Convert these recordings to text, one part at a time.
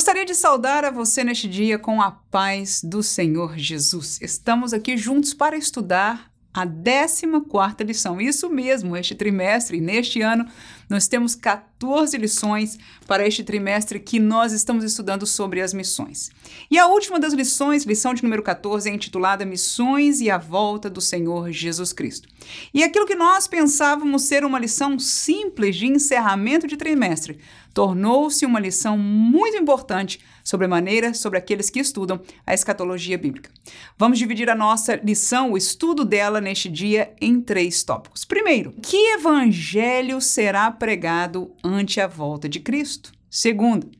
Gostaria de saudar a você neste dia com a paz do Senhor Jesus. Estamos aqui juntos para estudar a 14 lição. Isso mesmo, este trimestre, neste ano, nós temos 14 lições para este trimestre que nós estamos estudando sobre as missões. E a última das lições, lição de número 14, é intitulada Missões e a Volta do Senhor Jesus Cristo. E aquilo que nós pensávamos ser uma lição simples de encerramento de trimestre, tornou-se uma lição muito importante sobre a maneira sobre aqueles que estudam a escatologia bíblica. Vamos dividir a nossa lição, o estudo dela neste dia, em três tópicos. Primeiro, que evangelho será pregado ante a volta de Cristo? Segundo,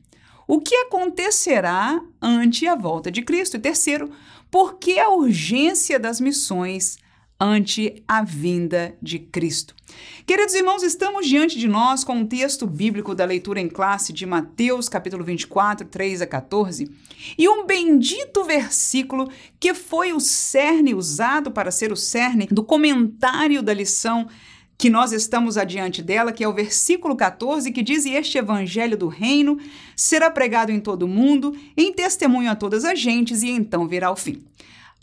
o que acontecerá ante a volta de Cristo? E terceiro, por que a urgência das missões ante a vinda de Cristo. Queridos irmãos, estamos diante de nós com um texto bíblico da leitura em classe de Mateus, capítulo 24, 3 a 14, e um bendito versículo que foi o cerne usado para ser o cerne do comentário da lição que nós estamos adiante dela, que é o versículo 14, que diz: este evangelho do reino será pregado em todo o mundo, em testemunho a todas as gentes, e então virá o fim.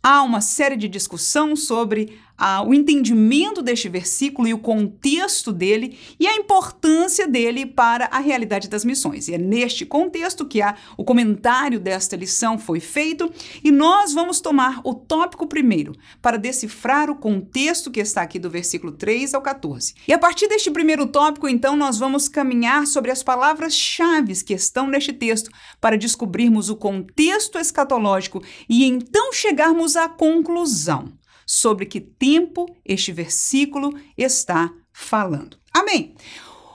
Há uma série de discussão sobre ah, o entendimento deste versículo e o contexto dele e a importância dele para a realidade das missões. E é neste contexto que há, o comentário desta lição foi feito e nós vamos tomar o tópico primeiro para decifrar o contexto que está aqui do versículo 3 ao 14. E a partir deste primeiro tópico, então, nós vamos caminhar sobre as palavras-chave que estão neste texto para descobrirmos o contexto escatológico e então chegarmos à conclusão sobre que tempo este versículo está falando. Amém.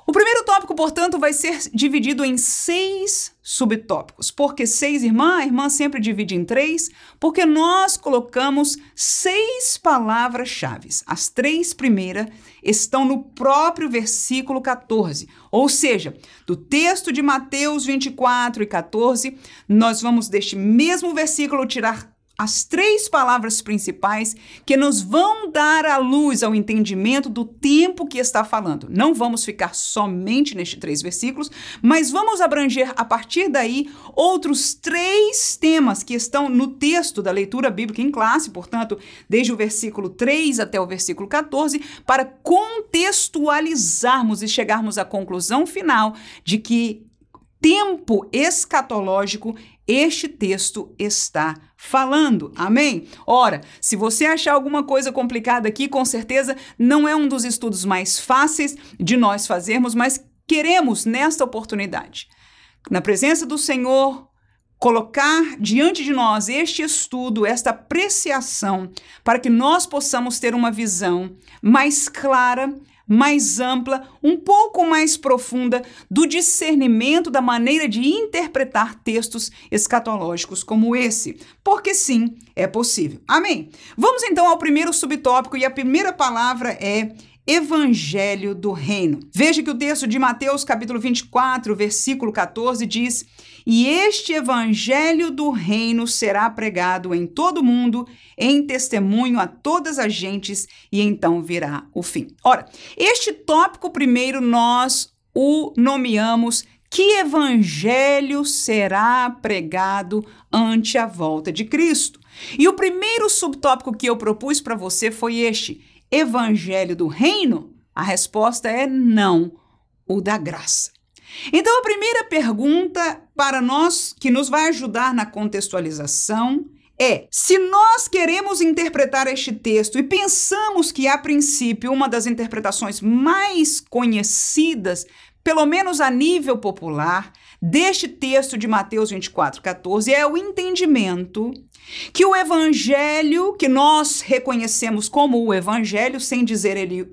O primeiro tópico, portanto, vai ser dividido em seis subtópicos. Por que seis, irmã? A irmã sempre divide em três, porque nós colocamos seis palavras-chave. As três primeiras estão no próprio versículo 14. Ou seja, do texto de Mateus 24 e 14, nós vamos deste mesmo versículo tirar as três palavras principais que nos vão dar a luz ao entendimento do tempo que está falando. Não vamos ficar somente nestes três versículos, mas vamos abranger a partir daí outros três temas que estão no texto da leitura bíblica em classe, portanto, desde o versículo 3 até o versículo 14, para contextualizarmos e chegarmos à conclusão final de que tempo escatológico este texto está falando. Amém? Ora, se você achar alguma coisa complicada aqui, com certeza não é um dos estudos mais fáceis de nós fazermos, mas queremos nesta oportunidade, na presença do Senhor, colocar diante de nós este estudo, esta apreciação, para que nós possamos ter uma visão mais clara mais ampla, um pouco mais profunda do discernimento da maneira de interpretar textos escatológicos como esse. Porque sim, é possível. Amém? Vamos então ao primeiro subtópico e a primeira palavra é Evangelho do Reino. Veja que o texto de Mateus, capítulo 24, versículo 14 diz: "E este evangelho do reino será pregado em todo o mundo, em testemunho a todas as gentes, e então virá o fim." Ora, este tópico primeiro nós o nomeamos que evangelho será pregado ante a volta de Cristo? E o primeiro subtópico que eu propus para você foi este: evangelho do reino? A resposta é não, o da graça. Então, a primeira pergunta para nós, que nos vai ajudar na contextualização, é: se nós queremos interpretar este texto e pensamos que, a princípio, uma das interpretações mais conhecidas, pelo menos a nível popular, deste texto de Mateus 24, 14, é o entendimento que o evangelho, que nós reconhecemos como o evangelho, sem dizer ele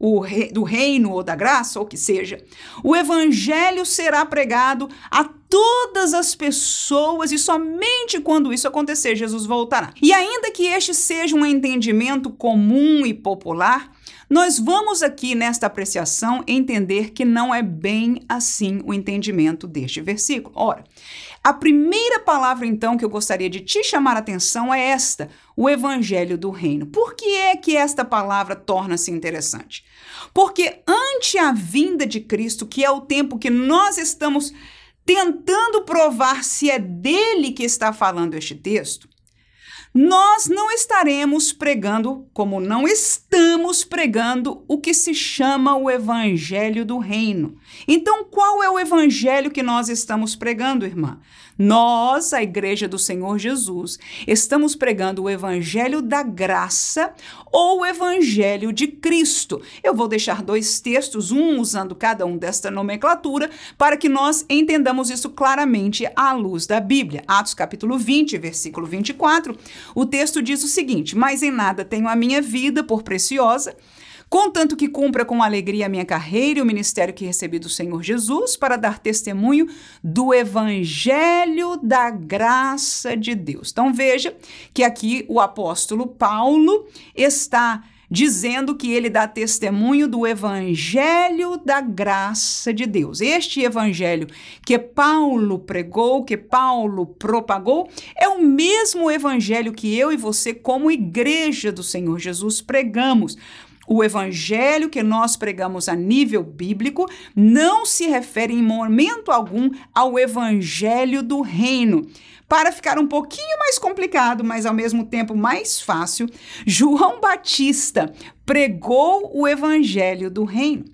o do reino ou da graça, ou que seja, o evangelho será pregado a todas as pessoas e somente quando isso acontecer, Jesus voltará. E ainda que este seja um entendimento comum e popular, nós vamos aqui nesta apreciação entender que não é bem assim o entendimento deste versículo. Ora, a primeira palavra então que eu gostaria de te chamar a atenção é esta, o evangelho do reino. Por que é que esta palavra torna-se interessante? Porque ante a vinda de Cristo, que é o tempo que nós estamos tentando provar se é dele que está falando este texto, nós não estaremos pregando, como não estamos pregando, o que se chama o evangelho do reino. Então, qual é o evangelho que nós estamos pregando, irmã? Nós, a Igreja do Senhor Jesus, estamos pregando o Evangelho da Graça ou o Evangelho de Cristo. Eu vou deixar dois textos, um usando cada um desta nomenclatura, para que nós entendamos isso claramente à luz da Bíblia. Atos capítulo 20, versículo 24, o texto diz o seguinte: Mas em nada tenho a minha vida por preciosa contanto que cumpra com alegria a minha carreira e o ministério que recebi do Senhor Jesus para dar testemunho do evangelho da graça de Deus. Então veja que aqui o apóstolo Paulo está dizendo que ele dá testemunho do evangelho da graça de Deus. Este evangelho que Paulo pregou, que Paulo propagou, é o mesmo evangelho que eu e você, como igreja do Senhor Jesus, pregamos. O evangelho que nós pregamos a nível bíblico não se refere em momento algum ao evangelho do reino. Para ficar um pouquinho mais complicado, mas ao mesmo tempo mais fácil, João Batista pregou o evangelho do reino.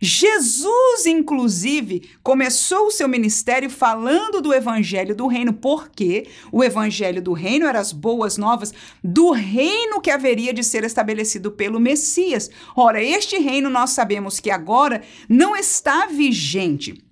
Jesus, inclusive, começou o seu ministério falando do evangelho do reino, porque o evangelho do reino era as boas novas do reino que haveria de ser estabelecido pelo Messias. Ora, este reino nós sabemos que agora não está vigente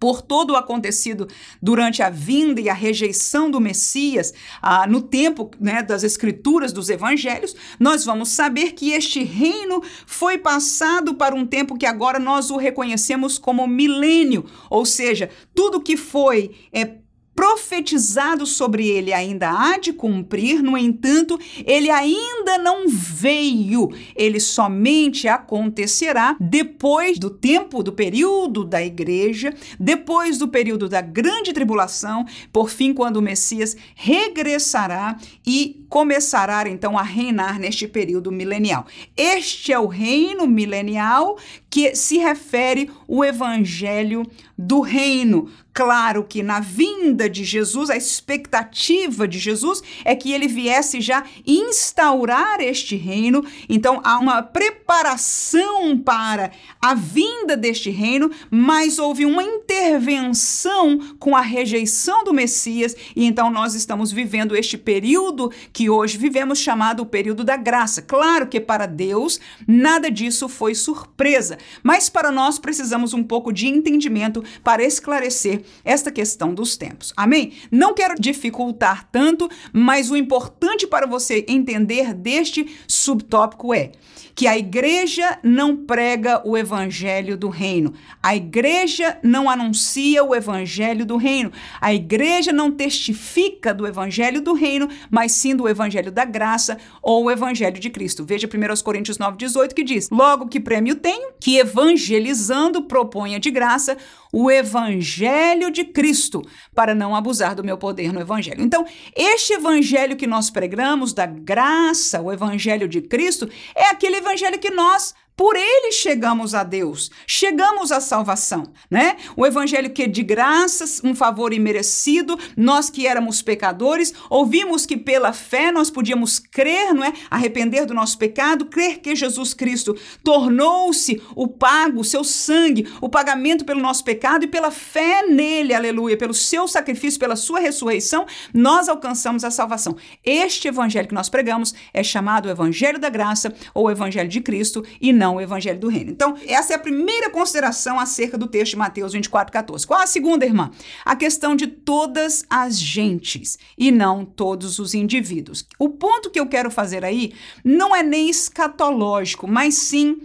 por todo o acontecido durante a vinda e a rejeição do Messias, ah, no tempo né, das Escrituras, dos Evangelhos, nós vamos saber que este reino foi passado para um tempo que agora nós o reconhecemos como milênio, ou seja, tudo que foi é, profetizado sobre ele ainda há de cumprir, no entanto, ele ainda não veio. Ele somente acontecerá depois do tempo, do período da igreja, depois do período da grande tribulação, por fim, quando o Messias regressará e começará então a reinar neste período milenial. Este é o reino milenial que se refere o evangelho do reino. Claro que na vinda de Jesus, a expectativa de Jesus é que ele viesse já instaurar este reino. Então há uma preparação para a vinda deste reino, mas houve uma intervenção com a rejeição do Messias, e então nós estamos vivendo este período que hoje vivemos chamado o período da graça. Claro que para Deus nada disso foi surpresa, mas para nós precisamos um pouco de entendimento para esclarecer esta questão dos tempos. Amém? Não quero dificultar tanto, mas o importante para você entender deste subtópico é que a igreja não prega o evangelho do reino. A igreja não anuncia o evangelho do reino. A igreja não testifica do evangelho do reino, mas sim do evangelho da graça ou o evangelho de Cristo. Veja 1 Coríntios 9:18 que diz: "Logo que prêmio tenho, que evangelizando proponha de graça o evangelho de Cristo, para não abusar do meu poder no evangelho. Então, este evangelho que nós pregamos da graça, o evangelho de Cristo, é aquele evangelho que nós por ele chegamos a Deus, chegamos à salvação, né? O evangelho que é de graças, um favor imerecido, nós que éramos pecadores, ouvimos que pela fé nós podíamos crer, não é? Arrepender do nosso pecado, crer que Jesus Cristo tornou-se o pago, o seu sangue, o pagamento pelo nosso pecado e pela fé nele, aleluia, pelo seu sacrifício, pela sua ressurreição, nós alcançamos a salvação. Este evangelho que nós pregamos é chamado evangelho da graça ou evangelho de Cristo e não não o evangelho do reino. Então, essa é a primeira consideração acerca do texto de Mateus 24, 14. Qual a segunda, irmã? A questão de todas as gentes e não todos os indivíduos. O ponto que eu quero fazer aí não é nem escatológico, mas sim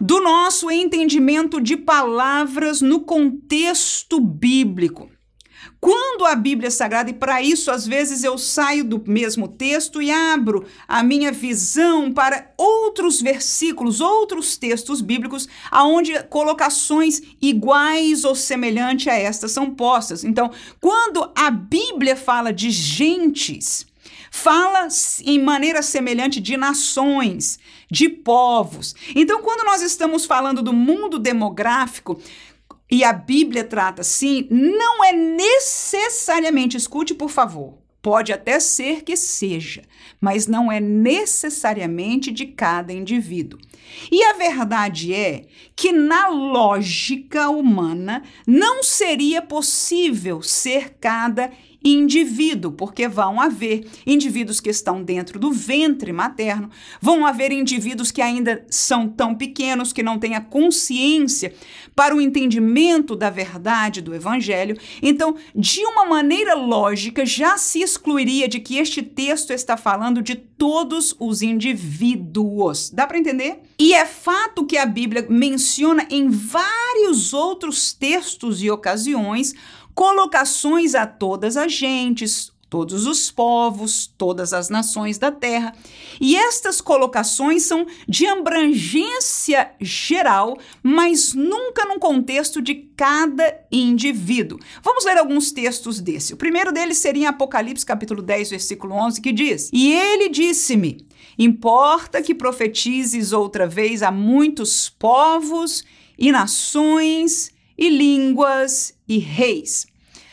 do nosso entendimento de palavras no contexto bíblico. Quando a Bíblia Sagrada, e para isso às vezes eu saio do mesmo texto e abro a minha visão para outros versículos, outros textos bíblicos, aonde colocações iguais ou semelhantes a estas são postas. Então, quando a Bíblia fala de gentes, fala em maneira semelhante de nações, de povos. Então, quando nós estamos falando do mundo demográfico, e a Bíblia trata assim, não é necessariamente, escute por favor, pode até ser que seja, mas não é necessariamente de cada indivíduo. E a verdade é que, na lógica humana, não seria possível ser cada indivíduo, porque vão haver indivíduos que estão dentro do ventre materno, vão haver indivíduos que ainda são tão pequenos que não têm a consciência para o entendimento da verdade do evangelho. Então, de uma maneira lógica, já se excluiria de que este texto está falando de todos os indivíduos. Dá para entender? E é fato que a Bíblia menciona em vários outros textos e ocasiões colocações a todas as gentes, todos os povos, todas as nações da terra. E estas colocações são de abrangência geral, mas nunca num contexto de cada indivíduo. Vamos ler alguns textos desse. O primeiro deles seria em Apocalipse capítulo 10, versículo 11, que diz: "E ele disse-me: Importa que profetizes outra vez a muitos povos e nações e línguas e reis.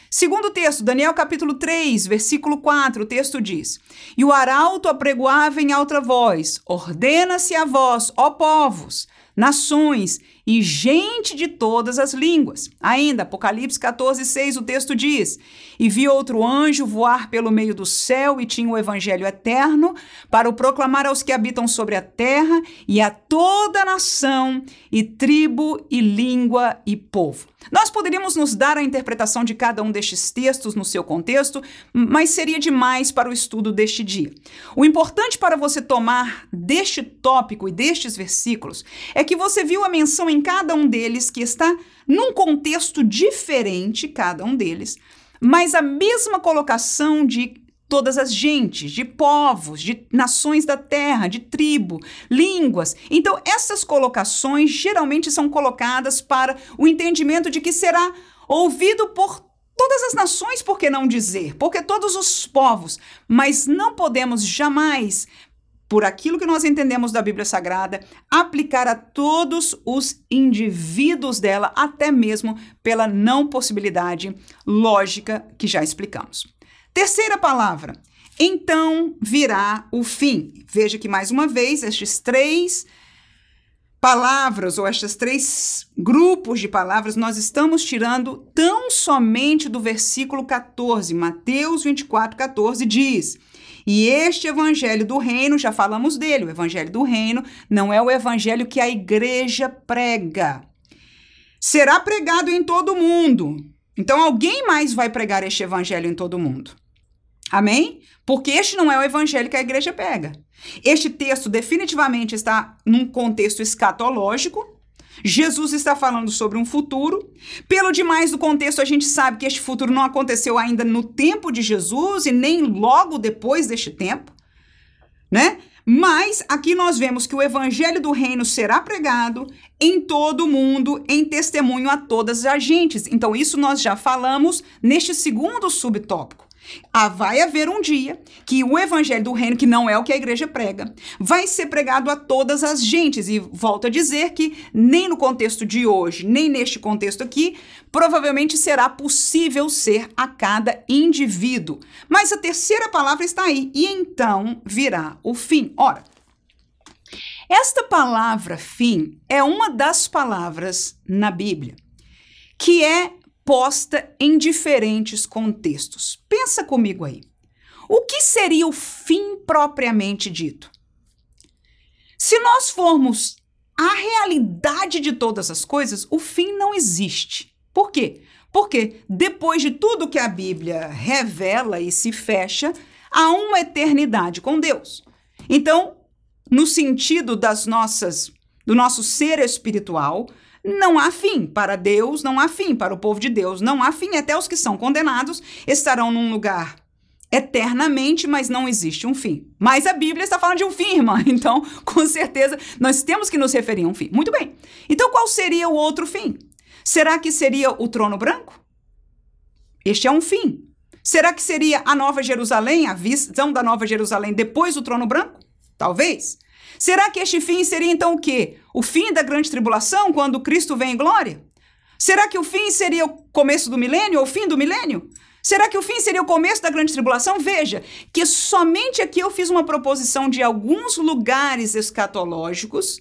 Segundo texto, Daniel capítulo 3, versículo 4, o texto diz: E o arauto apregoava em alta voz: Ordena-se a vós, ó povos, nações e gente de todas as línguas. Ainda, Apocalipse 14, 6, o texto diz: E vi outro anjo voar pelo meio do céu e tinha o evangelho eterno para o proclamar aos que habitam sobre a terra e a toda nação e tribo e língua e povo. Nós poderíamos nos dar a interpretação de cada um destes textos no seu contexto, mas seria demais para o estudo deste dia. O importante para você tomar deste tópico e destes versículos é que você viu a menção em cada um deles que está num contexto diferente, cada um deles, mas a mesma colocação de todas as gentes, de povos, de nações da terra, de tribo, línguas. Então, essas colocações geralmente são colocadas para o entendimento de que será ouvido por todas as nações, por que não dizer? Porque todos os povos, mas não podemos jamais por aquilo que nós entendemos da Bíblia Sagrada, aplicar a todos os indivíduos dela, até mesmo pela não possibilidade lógica que já explicamos. Terceira palavra. Então virá o fim. Veja que mais uma vez estes três palavras ou estes três grupos de palavras nós estamos tirando tão somente do versículo 14. Mateus 24, 14 diz: e este evangelho do reino, já falamos dele, o evangelho do reino não é o evangelho que a igreja prega. Será pregado em todo mundo. Então alguém mais vai pregar este evangelho em todo mundo. Amém? Porque este não é o evangelho que a igreja pega. Este texto definitivamente está num contexto escatológico. Jesus está falando sobre um futuro. Pelo demais do contexto, a gente sabe que este futuro não aconteceu ainda no tempo de Jesus e nem logo depois deste tempo, né? Mas aqui nós vemos que o evangelho do reino será pregado em todo o mundo, em testemunho a todas as agentes. Então, isso nós já falamos neste segundo subtópico. Ah, vai haver um dia que o evangelho do reino, que não é o que a igreja prega, vai ser pregado a todas as gentes. E volto a dizer que nem no contexto de hoje, nem neste contexto aqui, provavelmente será possível ser a cada indivíduo. Mas a terceira palavra está aí. E então virá o fim. Ora, esta palavra fim é uma das palavras na Bíblia que é posta em diferentes contextos. Pensa comigo aí. O que seria o fim propriamente dito? Se nós formos a realidade de todas as coisas, o fim não existe. Por quê? Porque depois de tudo que a Bíblia revela e se fecha, há uma eternidade com Deus. Então, no sentido das nossas do nosso ser espiritual, não há fim para Deus, não há fim para o povo de Deus, não há fim. Até os que são condenados estarão num lugar eternamente, mas não existe um fim. Mas a Bíblia está falando de um fim, irmã. Então, com certeza, nós temos que nos referir a um fim. Muito bem. Então, qual seria o outro fim? Será que seria o trono branco? Este é um fim. Será que seria a Nova Jerusalém, a visão da Nova Jerusalém depois do trono branco? Talvez. Será que este fim seria então o quê? O fim da grande tribulação, quando Cristo vem em glória? Será que o fim seria o começo do milênio ou o fim do milênio? Será que o fim seria o começo da grande tribulação? Veja que somente aqui eu fiz uma proposição de alguns lugares escatológicos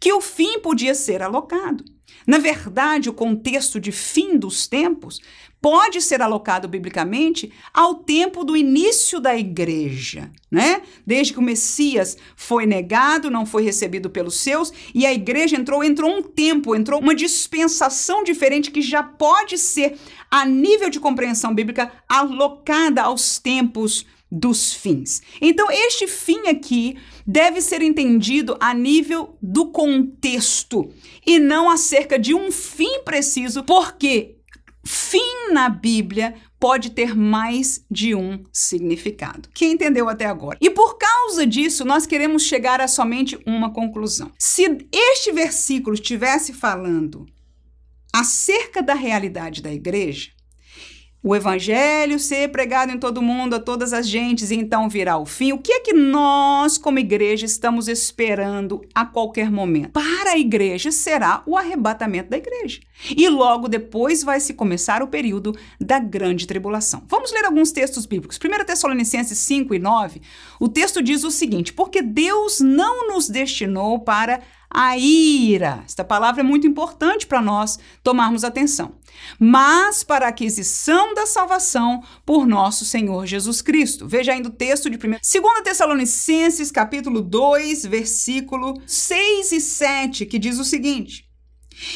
que o fim podia ser alocado. Na verdade, o contexto de fim dos tempos pode ser alocado biblicamente ao tempo do início da igreja, né? Desde que o Messias foi negado, não foi recebido pelos seus, e a igreja entrou, entrou um tempo, entrou uma dispensação diferente que já pode ser, a nível de compreensão bíblica, alocada aos tempos dos fins. Então, este fim aqui deve ser entendido a nível do contexto e não acerca de um fim preciso, porque fim na Bíblia pode ter mais de um significado. Quem entendeu até agora? E por causa disso, nós queremos chegar a somente uma conclusão. Se este versículo estivesse falando acerca da realidade da igreja, o evangelho ser pregado em todo mundo, a todas as gentes, e então virá o fim. O que é que nós, como igreja, estamos esperando a qualquer momento? Para a igreja será o arrebatamento da igreja. E logo depois vai se começar o período da grande tribulação. Vamos ler alguns textos bíblicos. 1 Tessalonicenses 5 e 9, o texto diz o seguinte: Porque Deus não nos destinou para a ira. Esta palavra é muito importante para nós tomarmos atenção. Mas para a aquisição da salvação por nosso Senhor Jesus Cristo. Veja ainda o texto de 1 2 Tessalonicenses, capítulo 2, versículo 6 e 7, que diz o seguinte: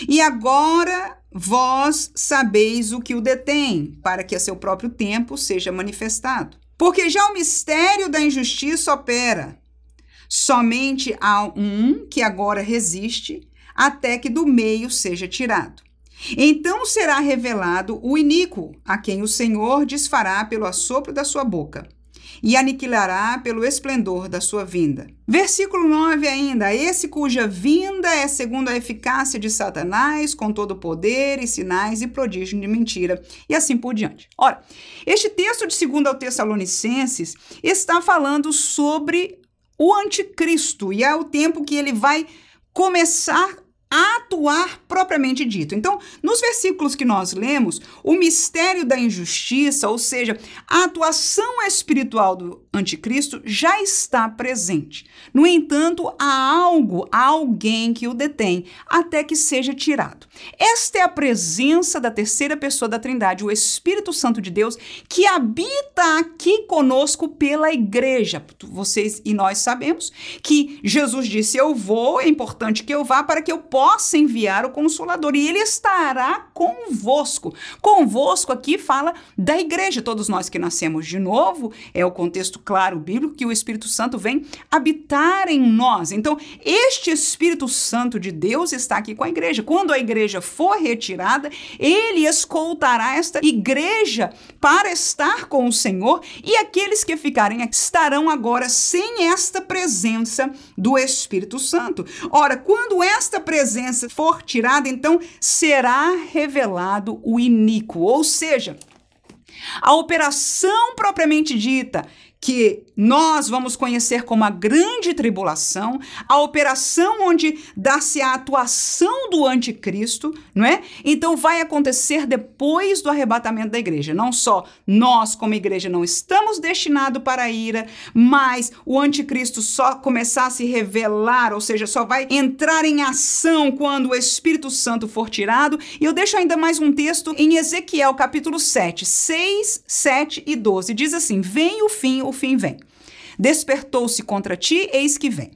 E agora vós sabeis o que o detém, para que a seu próprio tempo seja manifestado. Porque já o mistério da injustiça opera. Somente há um que agora resiste, até que do meio seja tirado. Então será revelado o iníquo, a quem o Senhor desfará pelo assopro da sua boca, e aniquilará pelo esplendor da sua vinda. Versículo 9 ainda: Esse cuja vinda é segundo a eficácia de Satanás, com todo o poder e sinais e prodígio de mentira, e assim por diante. Ora, este texto de 2 ao Tessalonicenses está falando sobre o anticristo e é o tempo que ele vai começar atuar propriamente dito. Então, nos versículos que nós lemos, o mistério da injustiça, ou seja, a atuação espiritual do anticristo já está presente. No entanto, há algo, há alguém que o detém até que seja tirado. Esta é a presença da terceira pessoa da Trindade, o Espírito Santo de Deus, que habita aqui conosco pela igreja. Vocês e nós sabemos que Jesus disse: "Eu vou, é importante que eu vá para que eu possa enviar o Consolador, e ele estará convosco. Convosco aqui fala da igreja, todos nós que nascemos de novo, é o contexto claro bíblico que o Espírito Santo vem habitar em nós. Então, este Espírito Santo de Deus está aqui com a igreja. Quando a igreja for retirada, ele escoltará esta igreja para estar com o Senhor, e aqueles que ficarem aqui estarão agora sem esta presença do Espírito Santo. Ora, quando esta presença presença for tirada, então será revelado o iníquo, ou seja, a operação propriamente dita que nós vamos conhecer como a grande tribulação, a operação onde dá-se a atuação do anticristo, não é? Então vai acontecer depois do arrebatamento da igreja. Não só nós, como igreja, não estamos destinados para a ira, mas o anticristo só começar a se revelar, ou seja, só vai entrar em ação quando o Espírito Santo for tirado. E eu deixo ainda mais um texto em Ezequiel, capítulo 7, 6, 7 e 12. Diz assim: Vem o fim, o fim vem. Despertou-se contra ti, eis que vem.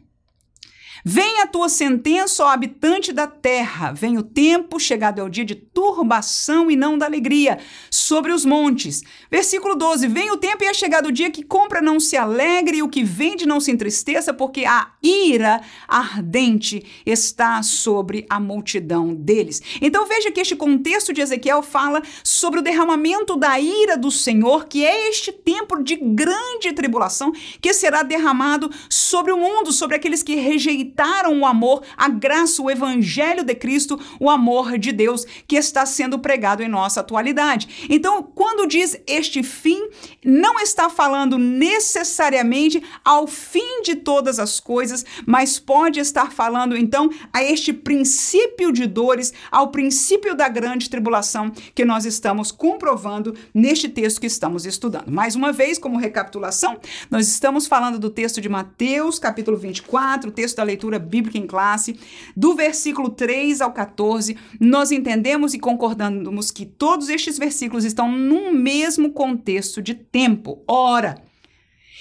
Vem a tua sentença, ó habitante da terra. Vem o tempo, chegado é o dia de turbação e não da alegria, sobre os montes. Versículo 12: Vem o tempo e é chegado o dia que compra não se alegre e o que vende não se entristeça, porque a ira ardente está sobre a multidão deles. Então veja que este contexto de Ezequiel fala sobre o derramamento da ira do Senhor, que é este tempo de grande tribulação que será derramado sobre o mundo, sobre aqueles que rejeitaram o amor, a graça, o evangelho de Cristo, o amor de Deus que está sendo pregado em nossa atualidade. Então, quando diz este fim, não está falando necessariamente ao fim de todas as coisas, mas pode estar falando então a este princípio de dores, ao princípio da grande tribulação que nós estamos comprovando neste texto que estamos estudando. Mais uma vez, como recapitulação, nós estamos falando do texto de Mateus, capítulo 24, texto da leitura bíblica em classe, do versículo 3 ao 14. Nós entendemos e concordamos que todos estes versículos estão num mesmo contexto de tempo. Ora,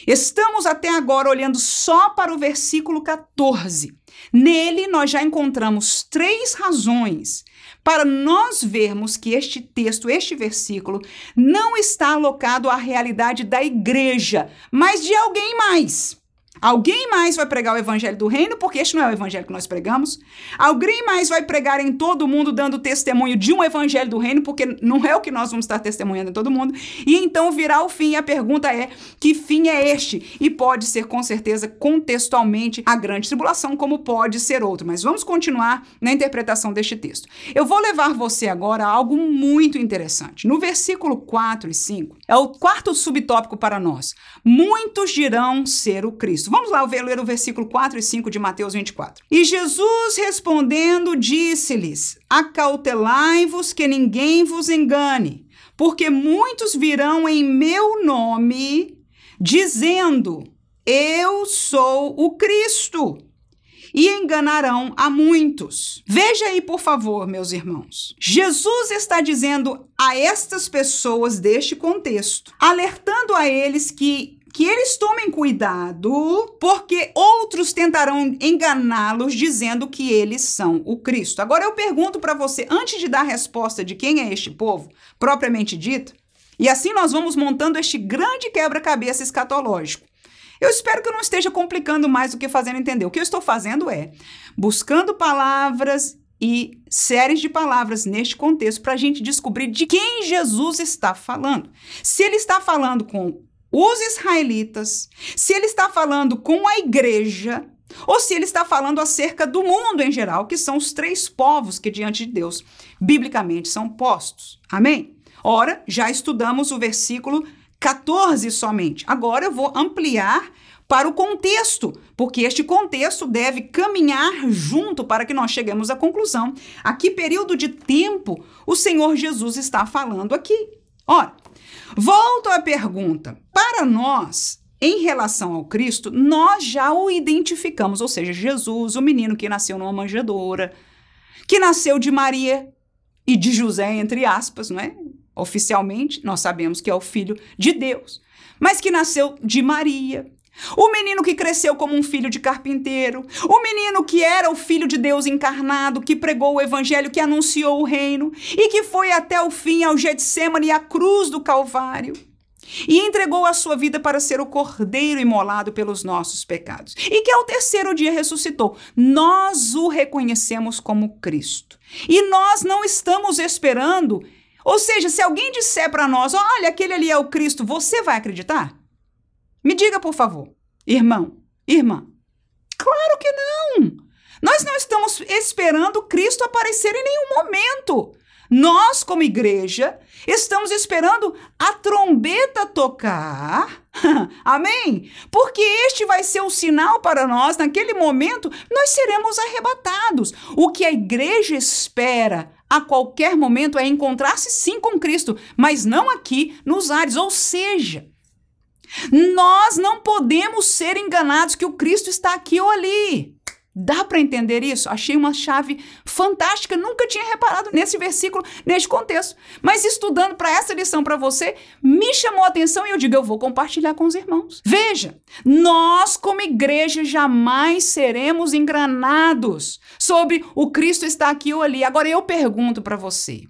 Estamos até agora olhando só para o versículo 14. Nele, nós já encontramos três razões para nós vermos que este texto, este versículo, não está alocado à realidade da igreja, mas de alguém mais. Alguém mais vai pregar o evangelho do reino, porque este não é o evangelho que nós pregamos. Alguém mais vai pregar em todo mundo, dando testemunho de um evangelho do reino, porque não é o que nós vamos estar testemunhando em todo mundo. E então virá o fim. E a pergunta é: que fim é este? E pode ser, com certeza, contextualmente, a grande tribulação, como pode ser outro. Mas vamos continuar na interpretação deste texto. Eu vou levar você agora a algo muito interessante. No versículo 4 e 5, é o quarto subtópico para nós. Muitos dirão ser o Cristo. Vamos lá ler o versículo 4 e 5 de Mateus 24. E Jesus respondendo disse-lhes: Acautelai-vos que ninguém vos engane, porque muitos virão em meu nome, dizendo: Eu sou o Cristo e enganarão a muitos. Veja aí, por favor, meus irmãos. Jesus está dizendo a estas pessoas deste contexto, alertando a eles que que eles tomem cuidado, porque outros tentarão enganá-los dizendo que eles são o Cristo. Agora eu pergunto para você, antes de dar a resposta de quem é este povo, propriamente dito, e assim nós vamos montando este grande quebra-cabeça escatológico. Eu espero que eu não esteja complicando mais do que fazendo entender. O que eu estou fazendo é buscando palavras e séries de palavras neste contexto para a gente descobrir de quem Jesus está falando. Se ele está falando com os israelitas, se ele está falando com a igreja, ou se ele está falando acerca do mundo em geral, que são os três povos que diante de Deus biblicamente são postos. Amém? Ora, já estudamos o versículo 14 somente. Agora eu vou ampliar para o contexto, porque este contexto deve caminhar junto para que nós cheguemos à conclusão a que período de tempo o Senhor Jesus está falando aqui. Ora, Volto à pergunta. Para nós, em relação ao Cristo, nós já o identificamos, ou seja, Jesus, o menino que nasceu numa manjedoura, que nasceu de Maria e de José, entre aspas, não é? Oficialmente, nós sabemos que é o filho de Deus, mas que nasceu de Maria, o menino que cresceu como um filho de carpinteiro. O menino que era o filho de Deus encarnado, que pregou o evangelho, que anunciou o reino e que foi até o fim ao Getsemane e à cruz do Calvário. E entregou a sua vida para ser o cordeiro imolado pelos nossos pecados. E que ao terceiro dia ressuscitou. Nós o reconhecemos como Cristo. E nós não estamos esperando. Ou seja, se alguém disser para nós, olha, aquele ali é o Cristo, você vai acreditar? Me diga, por favor, irmão, irmã. Claro que não! Nós não estamos esperando Cristo aparecer em nenhum momento. Nós, como igreja, estamos esperando a trombeta tocar. Amém? Porque este vai ser o sinal para nós, naquele momento, nós seremos arrebatados. O que a igreja espera a qualquer momento é encontrar-se sim com Cristo, mas não aqui nos ares. Ou seja, nós não podemos ser enganados que o Cristo está aqui ou ali. Dá para entender isso? Achei uma chave fantástica, nunca tinha reparado nesse versículo, neste contexto. Mas estudando para essa lição para você, me chamou a atenção e eu digo, eu vou compartilhar com os irmãos. Veja, nós como igreja jamais seremos enganados sobre o Cristo está aqui ou ali. Agora eu pergunto para você,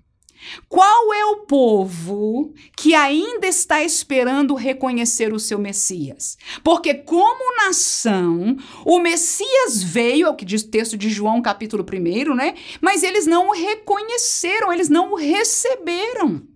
qual é o povo que ainda está esperando reconhecer o seu Messias? Porque, como nação, o Messias veio, é o que diz o texto de João, capítulo 1, né? Mas eles não o reconheceram, eles não o receberam.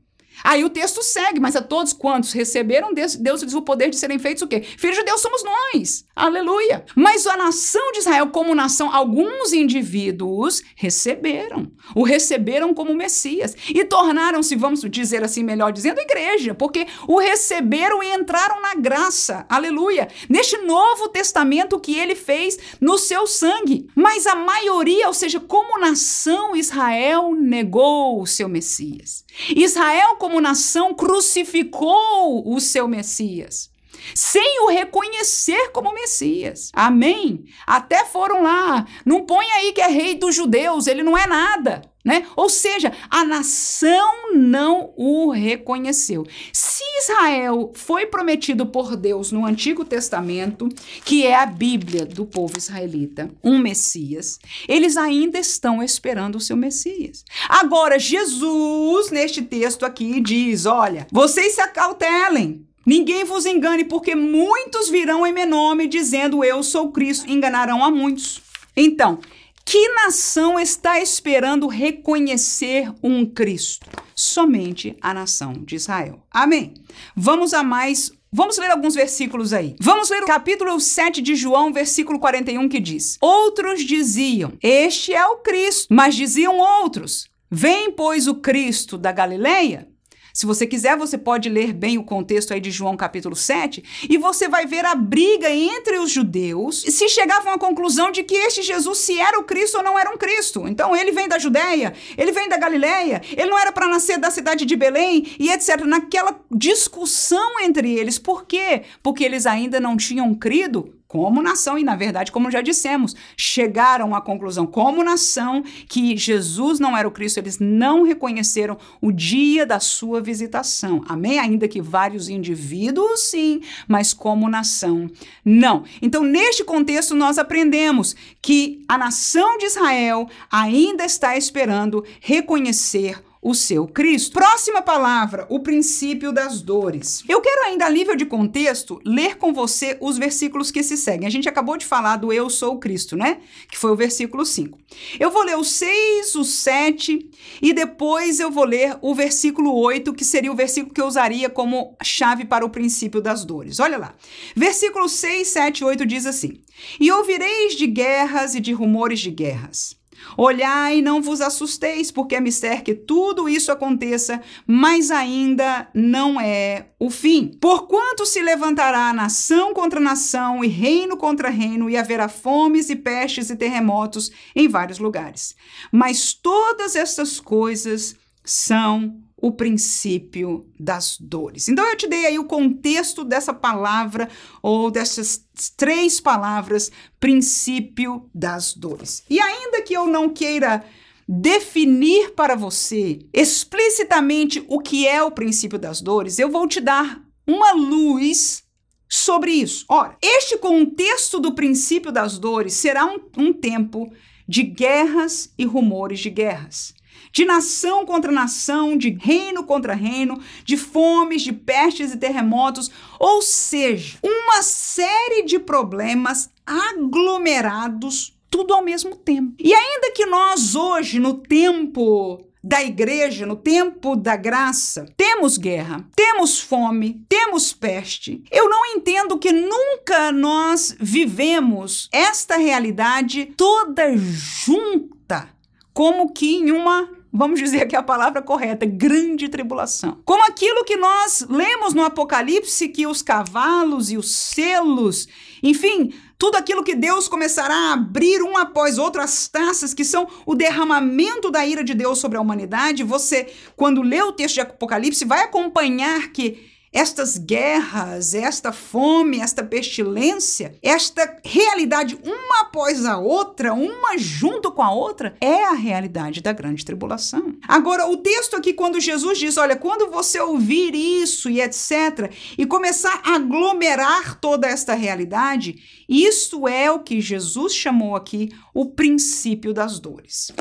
Aí o texto segue, mas a todos quantos receberam, Deus, Deus lhes o poder de serem feitos o quê? Filhos de Deus somos nós. Aleluia. Mas a nação de Israel, como nação, alguns indivíduos receberam. O receberam como Messias. E tornaram-se, vamos dizer assim, melhor dizendo, igreja. Porque o receberam e entraram na graça. Aleluia. Neste novo testamento que ele fez no seu sangue. Mas a maioria, ou seja, como nação, Israel negou o seu Messias. Israel, como nação, crucificou o seu Messias sem o reconhecer como Messias. Amém? Até foram lá. Não põe aí que é rei dos judeus, ele não é nada. Né? Ou seja, a nação não o reconheceu. Se Israel foi prometido por Deus no Antigo Testamento, que é a Bíblia do povo israelita, um Messias, eles ainda estão esperando o seu Messias. Agora, Jesus, neste texto aqui, diz: olha, vocês se acautelem. Ninguém vos engane, porque muitos virão em meu nome dizendo eu sou Cristo, enganarão a muitos. Então, que nação está esperando reconhecer um Cristo? Somente a nação de Israel. Amém. Vamos a mais Vamos ler alguns versículos aí. Vamos ler o capítulo 7 de João, versículo 41, que diz: Outros diziam: Este é o Cristo. Mas diziam outros: Vem, pois, o Cristo da Galileia. Se você quiser, você pode ler bem o contexto aí de João capítulo 7 e você vai ver a briga entre os judeus se chegavam à conclusão de que este Jesus se era o Cristo ou não era um Cristo. Então ele vem da Judéia, ele vem da Galileia, ele não era para nascer da cidade de Belém e etc. Naquela discussão entre eles. Por quê? Porque eles ainda não tinham crido como nação, e na verdade, como já dissemos, chegaram à conclusão, como nação, que Jesus não era o Cristo, eles não reconheceram o dia da sua visitação. Amém? Ainda que vários indivíduos, sim, mas como nação, não. Então, neste contexto, nós aprendemos que a nação de Israel ainda está esperando reconhecer o seu Cristo. Próxima palavra, o princípio das dores. Eu quero ainda, a nível de contexto, ler com você os versículos que se seguem. A gente acabou de falar do eu sou o Cristo, né? Que foi o versículo 5. Eu vou ler o 6, o 7 e depois eu vou ler o versículo 8, que seria o versículo que eu usaria como chave para o princípio das dores. Olha lá. Versículo 6, 7 e 8 diz assim: E ouvireis de guerras e de rumores de guerras. Olhai e não vos assusteis, porque é mister que tudo isso aconteça, mas ainda não é o fim. Porquanto se levantará nação contra nação e reino contra reino, e haverá fomes e pestes e terremotos em vários lugares. Mas todas estas coisas são o princípio das dores. Então eu te dei aí o contexto dessa palavra ou dessas três palavras, princípio das dores. E ainda que eu não queira definir para você explicitamente o que é o princípio das dores, eu vou te dar uma luz sobre isso. Ora, este contexto do princípio das dores será um, um tempo de guerras e rumores de guerras de nação contra nação, de reino contra reino, de fomes, de pestes e terremotos, ou seja, uma série de problemas aglomerados tudo ao mesmo tempo. E ainda que nós hoje, no tempo da igreja, no tempo da graça, temos guerra, temos fome, temos peste. Eu não entendo que nunca nós vivemos esta realidade toda junta, como que em uma vamos dizer é a palavra correta, grande tribulação. Como aquilo que nós lemos no Apocalipse, que os cavalos e os selos, enfim, tudo aquilo que Deus começará a abrir um após outro, as taças que são o derramamento da ira de Deus sobre a humanidade, você, quando lê o texto de Apocalipse, vai acompanhar que estas guerras, esta fome, esta pestilência, esta realidade uma após a outra, uma junto com a outra, é a realidade da grande tribulação. Agora, o texto aqui, quando Jesus diz: olha, quando você ouvir isso e etc., e começar a aglomerar toda esta realidade, isso é o que Jesus chamou aqui o princípio das dores.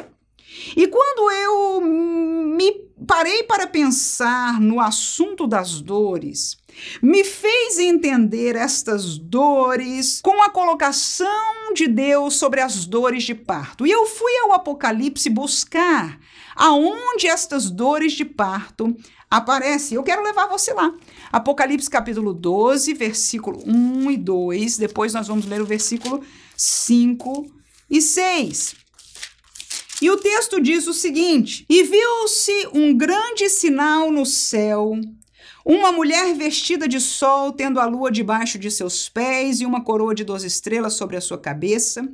E quando eu me parei para pensar no assunto das dores, me fez entender estas dores com a colocação de Deus sobre as dores de parto. E eu fui ao Apocalipse buscar aonde estas dores de parto aparecem. Eu quero levar você lá. Apocalipse capítulo 12, versículo 1 e 2. Depois nós vamos ler o versículo 5 e 6. E o texto diz o seguinte: E viu-se um grande sinal no céu uma mulher vestida de sol, tendo a lua debaixo de seus pés e uma coroa de doze estrelas sobre a sua cabeça,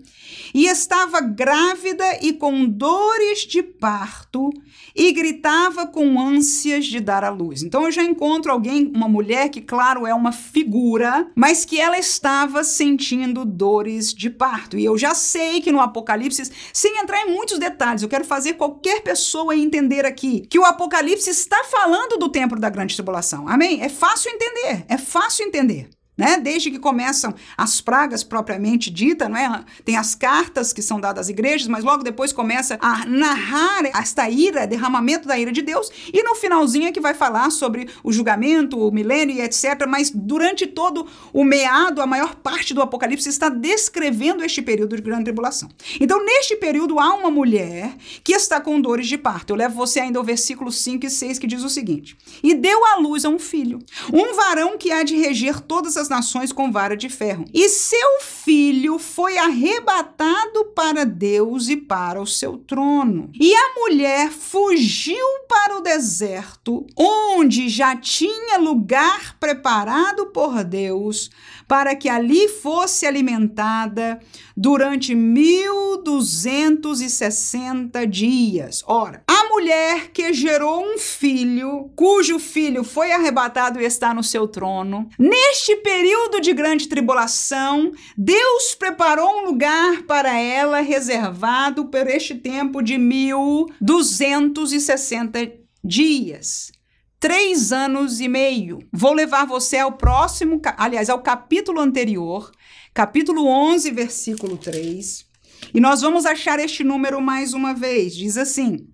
e estava grávida e com dores de parto, e gritava com ânsias de dar à luz. Então eu já encontro alguém, uma mulher que, claro, é uma figura, mas que ela estava sentindo dores de parto. E eu já sei que no Apocalipse, sem entrar em muitos detalhes, eu quero fazer qualquer pessoa entender aqui que o Apocalipse está falando do tempo da grande tribulação. Amém? É fácil entender, é fácil entender né? Desde que começam as pragas propriamente dita, não é? Tem as cartas que são dadas às igrejas, mas logo depois começa a narrar esta ira, derramamento da ira de Deus, e no finalzinho é que vai falar sobre o julgamento, o milênio e etc. Mas durante todo o meado, a maior parte do Apocalipse está descrevendo este período de grande tribulação. Então, neste período, há uma mulher que está com dores de parto. Eu levo você ainda ao versículo 5 e 6 que diz o seguinte: E deu à luz a um filho, um varão que há de reger todas as nações com vara de ferro. E seu filho foi arrebatado para Deus e para o seu trono. E a mulher fugiu para o deserto, onde já tinha lugar preparado por Deus para que ali fosse alimentada durante 1260 dias. Ora, a mulher que gerou um filho, cujo filho foi arrebatado e está no seu trono, neste período de grande tribulação, Deus preparou um lugar para ela reservado por este tempo de 1260 dias três anos e meio. Vou levar você ao próximo, aliás, ao capítulo anterior, capítulo 11, versículo 3. E nós vamos achar este número mais uma vez. Diz assim: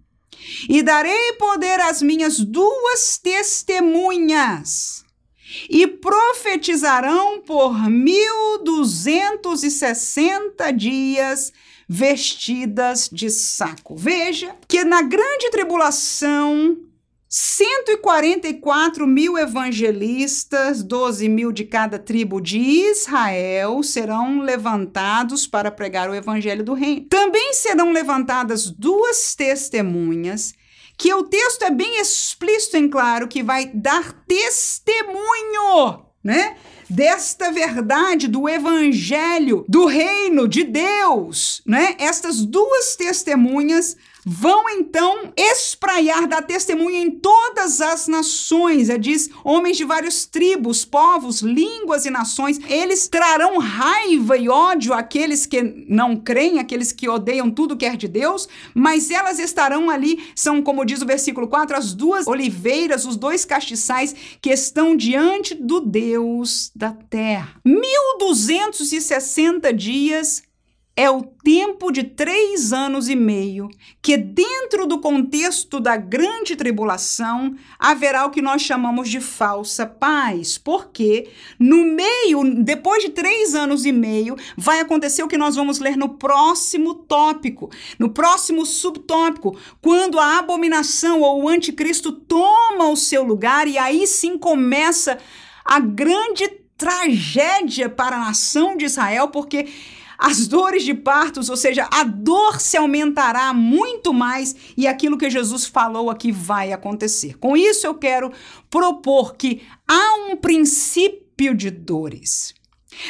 E darei poder às minhas duas testemunhas, e profetizarão por mil duzentos e sessenta dias vestidas de saco. Veja que na grande tribulação 144 mil evangelistas, 12 mil de cada tribo de Israel, serão levantados para pregar o evangelho do reino. Também serão levantadas duas testemunhas, que o texto é bem explícito em claro, que vai dar testemunho, né? desta verdade do evangelho do reino de Deus, né? Estas duas testemunhas vão então espraiar da testemunha em todas as nações. É, diz homens de vários tribos, povos, línguas e nações. Eles trarão raiva e ódio àqueles que não creem, aqueles que odeiam tudo que é de Deus, mas elas estarão ali, são como diz o versículo 4, as duas oliveiras, os dois castiçais que estão diante do Deus da terra. 1260 dias é o tempo de três anos e meio que, dentro do contexto da grande tribulação, haverá o que nós chamamos de falsa paz. Porque no meio, depois de três anos e meio, vai acontecer o que nós vamos ler no próximo tópico, no próximo subtópico, quando a abominação ou o anticristo toma o seu lugar e aí sim começa a grande tragédia para a nação de Israel, porque as dores de partos, ou seja, a dor se aumentará muito mais e aquilo que Jesus falou aqui vai acontecer. Com isso, eu quero propor que há um princípio de dores.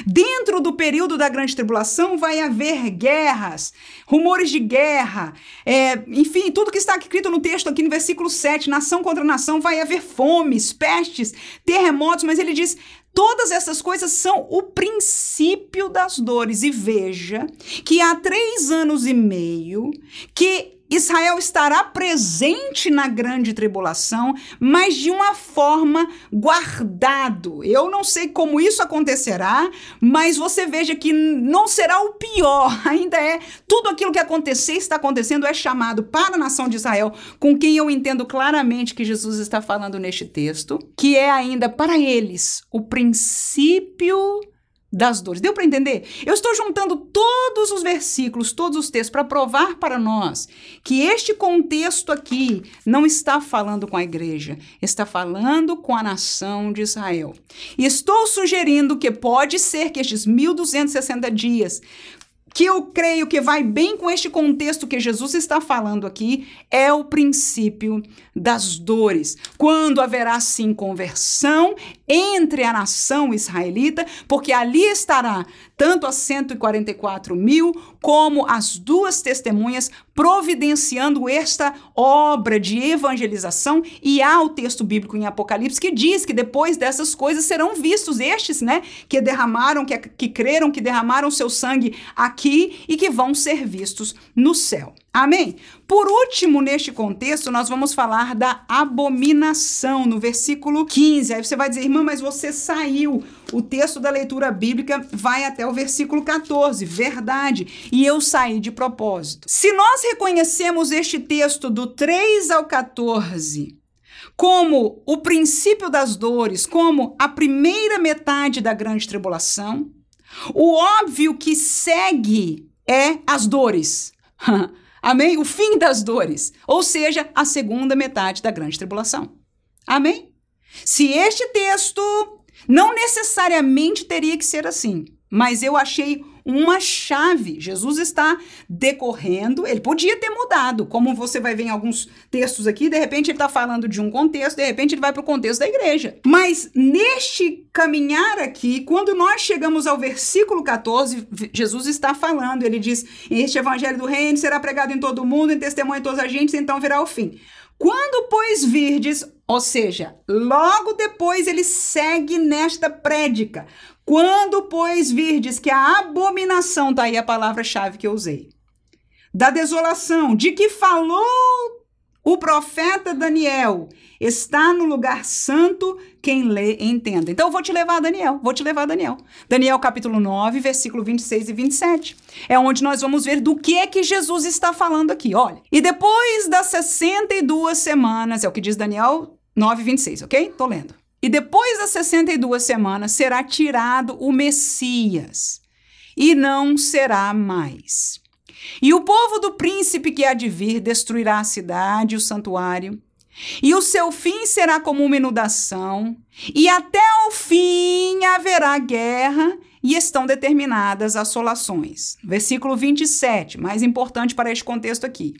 Dentro do período da grande tribulação vai haver guerras, rumores de guerra, é, enfim, tudo que está escrito no texto aqui no versículo 7, nação contra nação, vai haver fomes, pestes, terremotos, mas ele diz: Todas essas coisas são o princípio das dores. E veja que há três anos e meio que Israel estará presente na grande tribulação, mas de uma forma guardado. Eu não sei como isso acontecerá, mas você veja que não será o pior, ainda é tudo aquilo que acontecer está acontecendo é chamado para a nação de Israel, com quem eu entendo claramente que Jesus está falando neste texto, que é ainda para eles o princípio das dores. Deu para entender? Eu estou juntando todos os versículos, todos os textos, para provar para nós que este contexto aqui não está falando com a igreja, está falando com a nação de Israel. E estou sugerindo que pode ser que estes 1260 dias que eu creio que vai bem com este contexto que Jesus está falando aqui, é o princípio das dores. Quando haverá sim conversão entre a nação israelita, porque ali estará tanto as 144 mil como as duas testemunhas providenciando esta obra de evangelização. E há o texto bíblico em Apocalipse que diz que depois dessas coisas serão vistos estes, né, que derramaram, que, que creram, que derramaram seu sangue aqui e que vão ser vistos no céu. Amém? Por último, neste contexto, nós vamos falar da abominação, no versículo 15. Aí você vai dizer, irmã, mas você saiu. O texto da leitura bíblica vai até o versículo 14. Verdade. E eu saí de propósito. Se nós reconhecemos este texto do 3 ao 14 como o princípio das dores, como a primeira metade da grande tribulação, o óbvio que segue é as dores. Amém? O fim das dores, ou seja, a segunda metade da grande tribulação. Amém? Se este texto não necessariamente teria que ser assim, mas eu achei uma chave. Jesus está decorrendo, ele podia ter mudado, como você vai ver em alguns textos aqui, de repente ele está falando de um contexto, de repente ele vai para o contexto da igreja. Mas neste caminhar aqui, quando nós chegamos ao versículo 14, Jesus está falando, ele diz: Este evangelho do reino será pregado em todo o mundo, em testemunho de todas as gentes, então virá o fim. Quando, pois, virdes, ou seja, logo depois ele segue nesta prédica. Quando, pois, virdes que a abominação, está aí a palavra-chave que eu usei, da desolação, de que falou o profeta Daniel, está no lugar santo, quem lê entenda. Então eu vou te levar Daniel, vou te levar Daniel. Daniel capítulo 9, versículo 26 e 27. É onde nós vamos ver do que é que Jesus está falando aqui. Olha, e depois das 62 semanas, é o que diz Daniel 9, 26, ok? Tô lendo. E depois das 62 semanas será tirado o Messias, e não será mais. E o povo do príncipe que há de vir destruirá a cidade e o santuário, e o seu fim será como uma inundação, e até o fim haverá guerra, e estão determinadas assolações. Versículo 27, mais importante para este contexto aqui.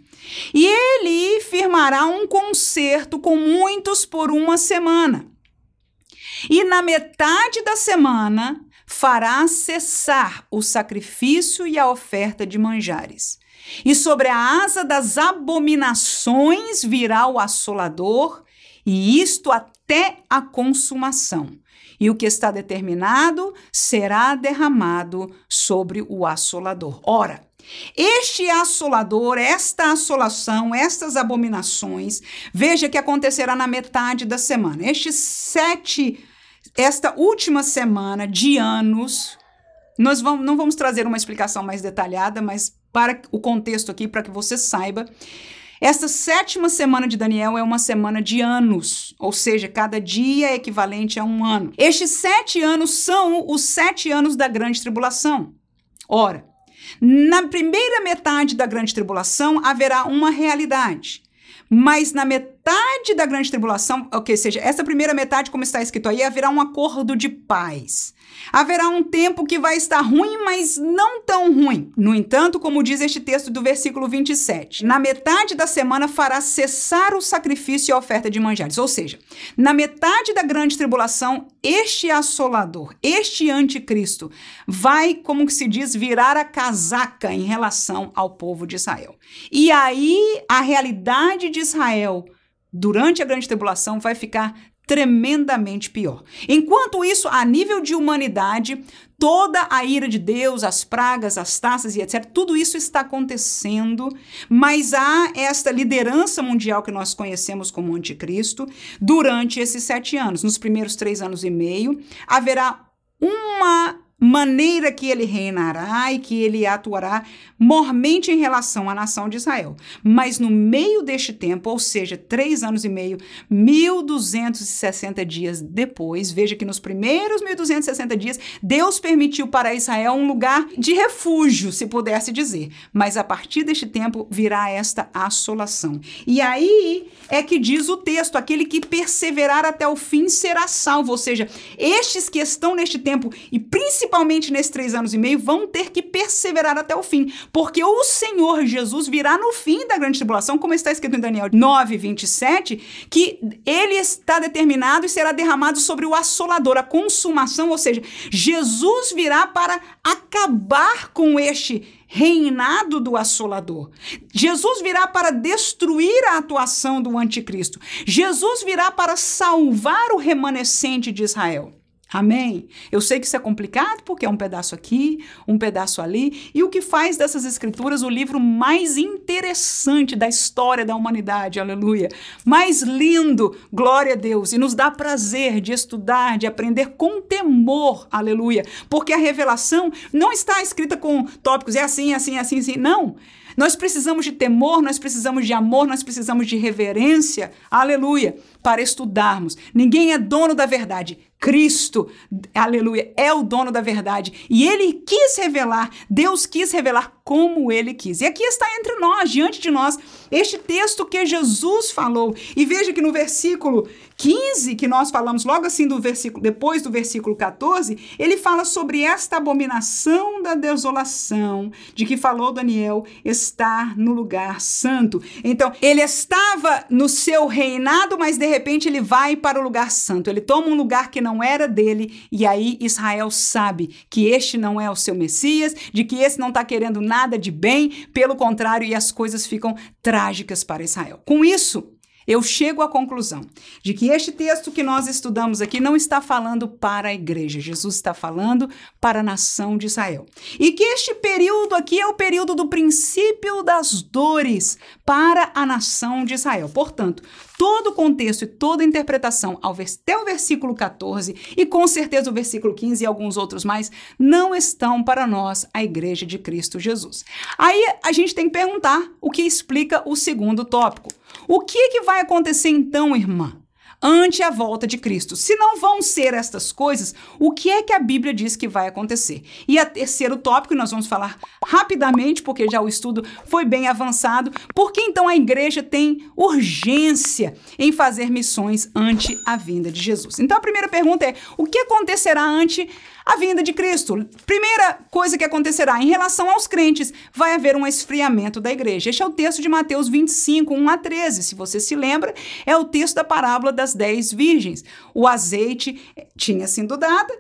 E ele firmará um concerto com muitos por uma semana e na metade da semana fará cessar o sacrifício e a oferta de manjares. E sobre a asa das abominações virá o assolador, e isto até a consumação. E o que está determinado será derramado sobre o assolador. Ora, este assolador, esta assolação, estas abominações, veja que acontecerá na metade da semana. Estes sete esta última semana de anos, nós vamos, não vamos trazer uma explicação mais detalhada, mas para o contexto aqui, para que você saiba, esta sétima semana de Daniel é uma semana de anos, ou seja, cada dia é equivalente a um ano. Estes sete anos são os sete anos da grande tribulação. Ora, na primeira metade da grande tribulação haverá uma realidade. Mas na metade da grande tribulação, ou seja, essa primeira metade, como está escrito aí, haverá um acordo de paz. Haverá um tempo que vai estar ruim, mas não tão ruim. No entanto, como diz este texto do versículo 27, na metade da semana fará cessar o sacrifício e a oferta de manjares. Ou seja, na metade da grande tribulação, este assolador, este anticristo, vai, como se diz, virar a casaca em relação ao povo de Israel. E aí a realidade de Israel durante a grande tribulação vai ficar tremendamente pior. Enquanto isso, a nível de humanidade, toda a ira de Deus, as pragas, as taças e etc., tudo isso está acontecendo, mas há esta liderança mundial que nós conhecemos como anticristo durante esses sete anos. Nos primeiros três anos e meio, haverá uma maneira que ele reinará e que ele atuará mormente em relação à nação de Israel. Mas no meio deste tempo, ou seja, três anos e meio, 1260 dias depois, veja que nos primeiros 1260 dias, Deus permitiu para Israel um lugar de refúgio, se pudesse dizer. Mas a partir deste tempo virá esta assolação. E aí é que diz o texto: aquele que perseverar até o fim será salvo. Ou seja, estes que estão neste tempo, e principalmente nesses três anos e meio, vão ter que perseverar até o fim porque o Senhor Jesus virá no fim da grande tribulação, como está escrito em Daniel 9, 27, que ele está determinado e será derramado sobre o assolador, a consumação, ou seja, Jesus virá para acabar com este reinado do assolador. Jesus virá para destruir a atuação do anticristo. Jesus virá para salvar o remanescente de Israel. Amém? Eu sei que isso é complicado porque é um pedaço aqui, um pedaço ali, e o que faz dessas escrituras o livro mais interessante da história da humanidade, aleluia. Mais lindo, glória a Deus, e nos dá prazer de estudar, de aprender com temor, aleluia, porque a revelação não está escrita com tópicos, é assim, assim, assim, assim, não. Nós precisamos de temor, nós precisamos de amor, nós precisamos de reverência, aleluia, para estudarmos. Ninguém é dono da verdade. Cristo, aleluia, é o dono da verdade. E ele quis revelar, Deus quis revelar como ele quis. E aqui está entre nós, diante de nós, este texto que Jesus falou. E veja que no versículo 15, que nós falamos logo assim do versículo, depois do versículo 14, ele fala sobre esta abominação da desolação, de que falou Daniel, estar no lugar santo. Então, ele estava no seu reinado, mas de repente ele vai para o lugar santo. Ele toma um lugar que não era dele, e aí Israel sabe que este não é o seu Messias, de que esse não está querendo nada de bem, pelo contrário, e as coisas ficam trágicas para Israel. Com isso, eu chego à conclusão de que este texto que nós estudamos aqui não está falando para a igreja, Jesus está falando para a nação de Israel. E que este período aqui é o período do princípio das dores para a nação de Israel. Portanto, todo o contexto e toda a interpretação até o versículo 14 e com certeza o versículo 15 e alguns outros mais não estão para nós, a igreja de Cristo Jesus. Aí a gente tem que perguntar o que explica o segundo tópico. O que, que vai acontecer então, irmã? Ante a volta de Cristo. Se não vão ser estas coisas, o que é que a Bíblia diz que vai acontecer? E a terceiro tópico, nós vamos falar rapidamente, porque já o estudo foi bem avançado, porque então a igreja tem urgência em fazer missões ante a vinda de Jesus. Então a primeira pergunta é: o que acontecerá ante a vinda de Cristo. Primeira coisa que acontecerá em relação aos crentes, vai haver um esfriamento da igreja. Este é o texto de Mateus 25, 1 a 13. Se você se lembra, é o texto da parábola das dez virgens. O azeite tinha sido dado,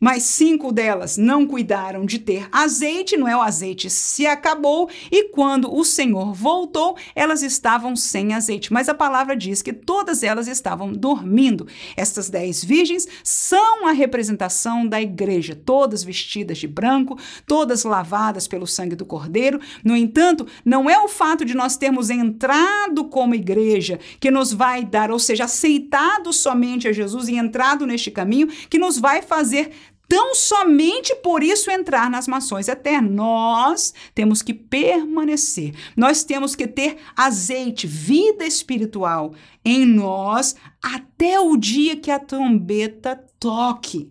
mas cinco delas não cuidaram de ter azeite, não é? O azeite se acabou e quando o Senhor voltou, elas estavam sem azeite. Mas a palavra diz que todas elas estavam dormindo. Estas dez virgens são a representação da igreja, todas vestidas de branco, todas lavadas pelo sangue do Cordeiro. No entanto, não é o fato de nós termos entrado como igreja que nos vai dar, ou seja, aceitado somente a Jesus e entrado neste caminho, que nos vai fazer tão somente por isso entrar nas mações eternas. Nós temos que permanecer, nós temos que ter azeite, vida espiritual em nós até o dia que a trombeta toque.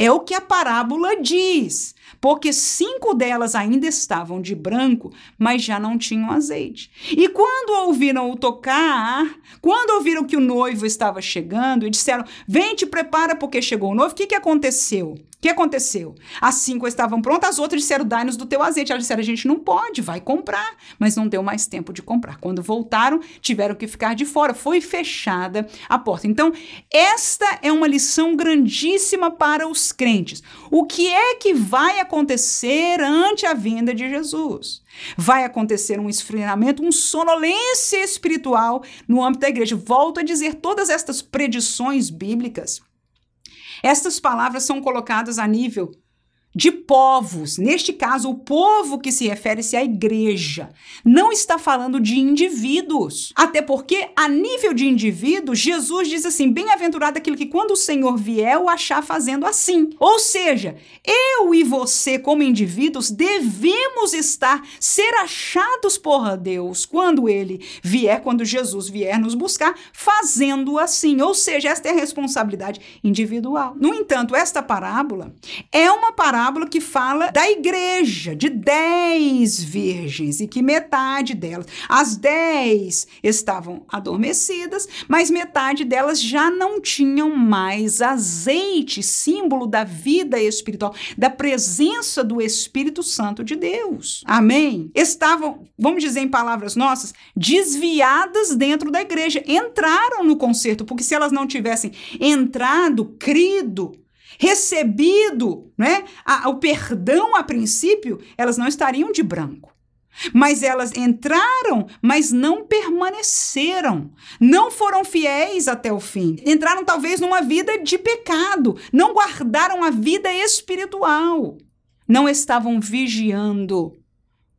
É o que a parábola diz, porque cinco delas ainda estavam de branco, mas já não tinham azeite. E quando ouviram o tocar, quando ouviram que o noivo estava chegando e disseram: Vem, te prepara porque chegou o noivo, o que, que aconteceu? O que aconteceu? As cinco estavam prontas, as outras disseram: dai-nos do teu azeite. Elas disseram: a gente não pode, vai comprar. Mas não deu mais tempo de comprar. Quando voltaram, tiveram que ficar de fora. Foi fechada a porta. Então, esta é uma lição grandíssima para os crentes. O que é que vai acontecer ante a vinda de Jesus? Vai acontecer um esfriamento, um sonolência espiritual no âmbito da igreja. Volto a dizer, todas estas predições bíblicas, estas palavras são colocadas a nível de povos. Neste caso, o povo que se refere-se à igreja. Não está falando de indivíduos. Até porque, a nível de indivíduo, Jesus diz assim: bem-aventurado aquele que, quando o Senhor vier, o achar fazendo assim. Ou seja, eu e você, como indivíduos, devemos estar, ser achados por Deus quando ele vier, quando Jesus vier nos buscar, fazendo assim. Ou seja, esta é a responsabilidade individual. No entanto, esta parábola é uma parábola parábola que fala da igreja, de dez virgens, e que metade delas, as dez estavam adormecidas, mas metade delas já não tinham mais azeite, símbolo da vida espiritual, da presença do Espírito Santo de Deus. Amém? Estavam, vamos dizer em palavras nossas, desviadas dentro da igreja, entraram no concerto, porque se elas não tivessem entrado, crido, recebido né, a, o perdão a princípio, elas não estariam de branco. Mas elas entraram, mas não permaneceram. Não foram fiéis até o fim. Entraram talvez numa vida de pecado. Não guardaram a vida espiritual. Não estavam vigiando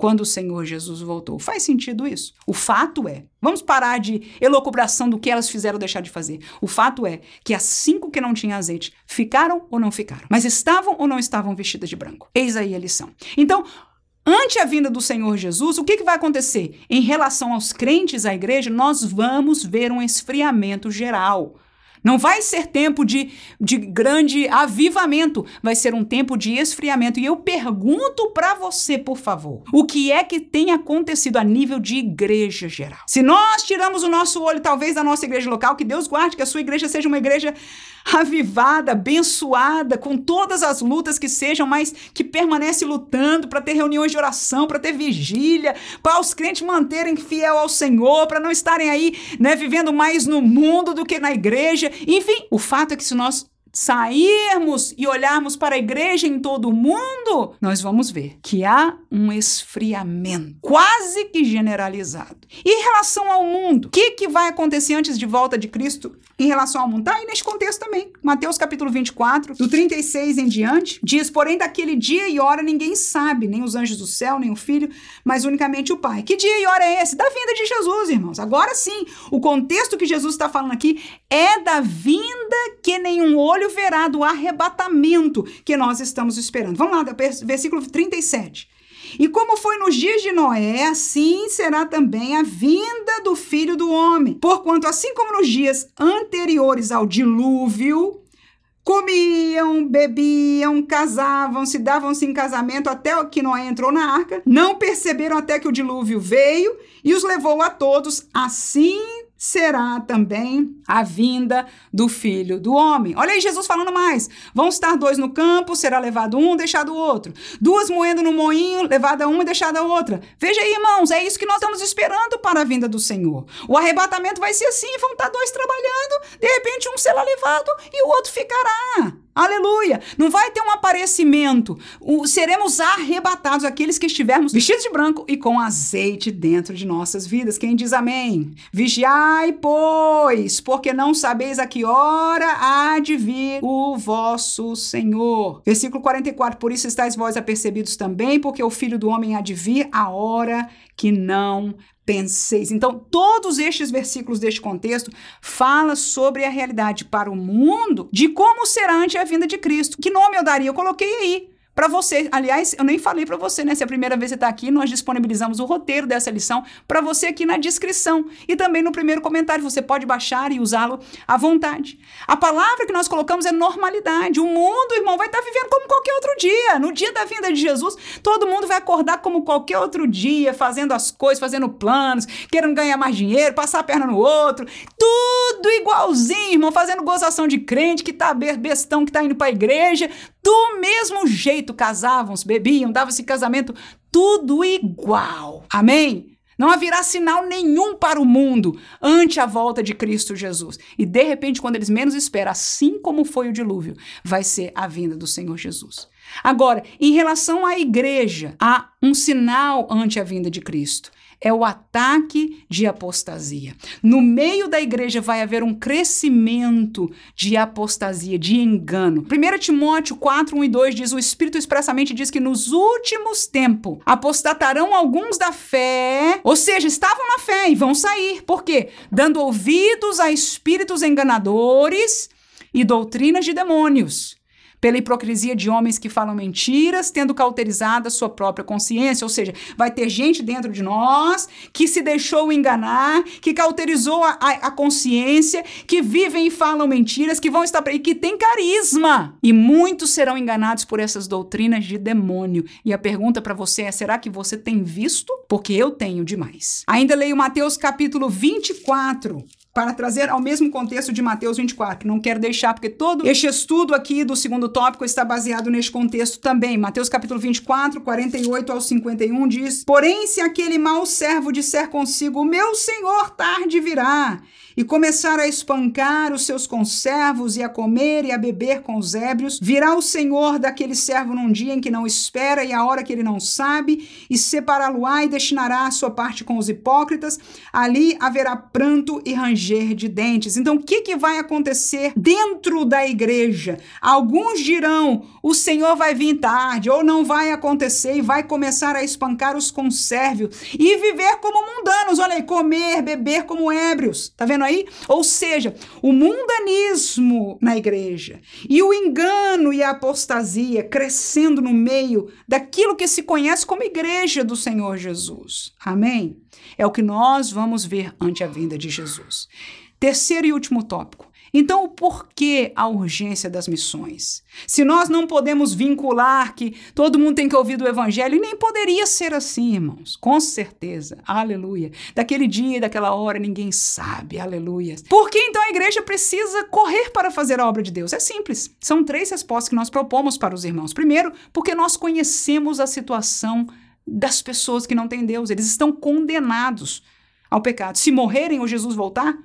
quando o Senhor Jesus voltou. Faz sentido isso? O fato é, vamos parar de elocubração do que elas fizeram deixar de fazer. O fato é que as cinco que não tinham azeite ficaram ou não ficaram, mas estavam ou não estavam vestidas de branco. Eis aí a lição. Então, Ante a vinda do Senhor Jesus, o que, que vai acontecer? Em relação aos crentes à igreja, nós vamos ver um esfriamento geral. Não vai ser tempo de, de grande avivamento, vai ser um tempo de esfriamento. E eu pergunto para você, por favor, o que é que tem acontecido a nível de igreja geral? Se nós tiramos o nosso olho, talvez, da nossa igreja local, que Deus guarde que a sua igreja seja uma igreja avivada, abençoada, com todas as lutas que sejam, mas que permanece lutando para ter reuniões de oração, para ter vigília, para os crentes manterem fiel ao Senhor, para não estarem aí, né, vivendo mais no mundo do que na igreja. Enfim, o fato é que se nós sairmos e olharmos para a igreja em todo o mundo, nós vamos ver que há um esfriamento quase que generalizado. E em relação ao mundo, o que, que vai acontecer antes de volta de Cristo em relação ao mundo? Tá aí nesse contexto também. Mateus capítulo 24, do 36 em diante, diz: Porém, daquele dia e hora ninguém sabe, nem os anjos do céu, nem o filho, mas unicamente o Pai. Que dia e hora é esse? Da vinda de Jesus, irmãos. Agora sim, o contexto que Jesus está falando aqui é da vinda que nenhum olho verá do arrebatamento que nós estamos esperando. Vamos lá, versículo 37. E como foi nos dias de Noé, assim será também a vinda do filho do homem. Porquanto, assim como nos dias anteriores ao dilúvio, comiam, bebiam, casavam-se, davam-se em casamento até que Noé entrou na arca, não perceberam até que o dilúvio veio e os levou a todos, assim será também a vinda do filho do homem. Olha aí Jesus falando mais. Vão estar dois no campo, será levado um, deixado o outro. Duas moendo no moinho, levada uma e deixada a outra. Veja aí, irmãos, é isso que nós estamos esperando para a vinda do Senhor. O arrebatamento vai ser assim, vão estar dois trabalhando, de repente um será levado e o outro ficará. Aleluia! Não vai ter um aparecimento. O, seremos arrebatados aqueles que estivermos vestidos de branco e com azeite dentro de nossas vidas. Quem diz amém? Vigiai, pois, porque não sabeis a que hora há de vir o vosso Senhor. Versículo 44. Por isso estáis vós apercebidos também, porque o filho do homem há de vir a hora que não penseis. Então, todos estes versículos deste contexto fala sobre a realidade para o mundo de como será ante a vinda de Cristo. Que nome eu daria? Eu coloquei aí para você. Aliás, eu nem falei para você, né? Se é a primeira vez que você está aqui, nós disponibilizamos o roteiro dessa lição para você aqui na descrição e também no primeiro comentário. Você pode baixar e usá-lo à vontade. A palavra que nós colocamos é normalidade. O mundo, irmão, vai estar tá vivendo como qualquer outro dia. No dia da vinda de Jesus, todo mundo vai acordar como qualquer outro dia, fazendo as coisas, fazendo planos, querendo ganhar mais dinheiro, passar a perna no outro. Tudo igualzinho, irmão, fazendo gozação de crente que tá bestão, que tá indo para a igreja. Do mesmo jeito casavam-se, bebiam, davam-se casamento, tudo igual. Amém? Não haverá sinal nenhum para o mundo ante a volta de Cristo Jesus. E de repente, quando eles menos esperam, assim como foi o dilúvio, vai ser a vinda do Senhor Jesus. Agora, em relação à igreja, há um sinal ante a vinda de Cristo é o ataque de apostasia. No meio da igreja vai haver um crescimento de apostasia, de engano. 1 Timóteo 4, 1 e 2 diz: o Espírito expressamente diz que nos últimos tempos apostatarão alguns da fé, ou seja, estavam na fé e vão sair. Por quê? Dando ouvidos a espíritos enganadores e doutrinas de demônios pela hipocrisia de homens que falam mentiras, tendo cauterizado a sua própria consciência. Ou seja, vai ter gente dentro de nós que se deixou enganar, que cauterizou a, a, a consciência, que vivem e falam mentiras, que vão estar e que tem carisma. E muitos serão enganados por essas doutrinas de demônio. E a pergunta para você é: será que você tem visto? Porque eu tenho demais. Ainda leio Mateus capítulo 24 para trazer ao mesmo contexto de Mateus 24, que não quero deixar, porque todo este estudo aqui do segundo tópico está baseado neste contexto também. Mateus capítulo 24, 48 ao 51 diz: Porém, se aquele mau servo disser consigo, meu senhor tarde virá, e começar a espancar os seus conservos e a comer e a beber com os ébrios, virá o senhor daquele servo num dia em que não espera e a hora que ele não sabe, e separá-lo-á e destinará a sua parte com os hipócritas, ali haverá pranto e ranger de dentes. Então, o que, que vai acontecer dentro da igreja? Alguns dirão, o senhor vai vir tarde, ou não vai acontecer e vai começar a espancar os conservos e viver como mundanos, olha aí, comer, beber como ébrios. Tá vendo aí? Ou seja, o mundanismo na igreja e o engano e a apostasia crescendo no meio daquilo que se conhece como igreja do Senhor Jesus. Amém? É o que nós vamos ver ante a vinda de Jesus. Terceiro e último tópico então, por que a urgência das missões? Se nós não podemos vincular que todo mundo tem que ouvir do evangelho, e nem poderia ser assim, irmãos, com certeza, aleluia. Daquele dia daquela hora ninguém sabe, aleluia. Por que então a igreja precisa correr para fazer a obra de Deus? É simples. São três respostas que nós propomos para os irmãos. Primeiro, porque nós conhecemos a situação das pessoas que não têm Deus, eles estão condenados ao pecado. Se morrerem ou Jesus voltar,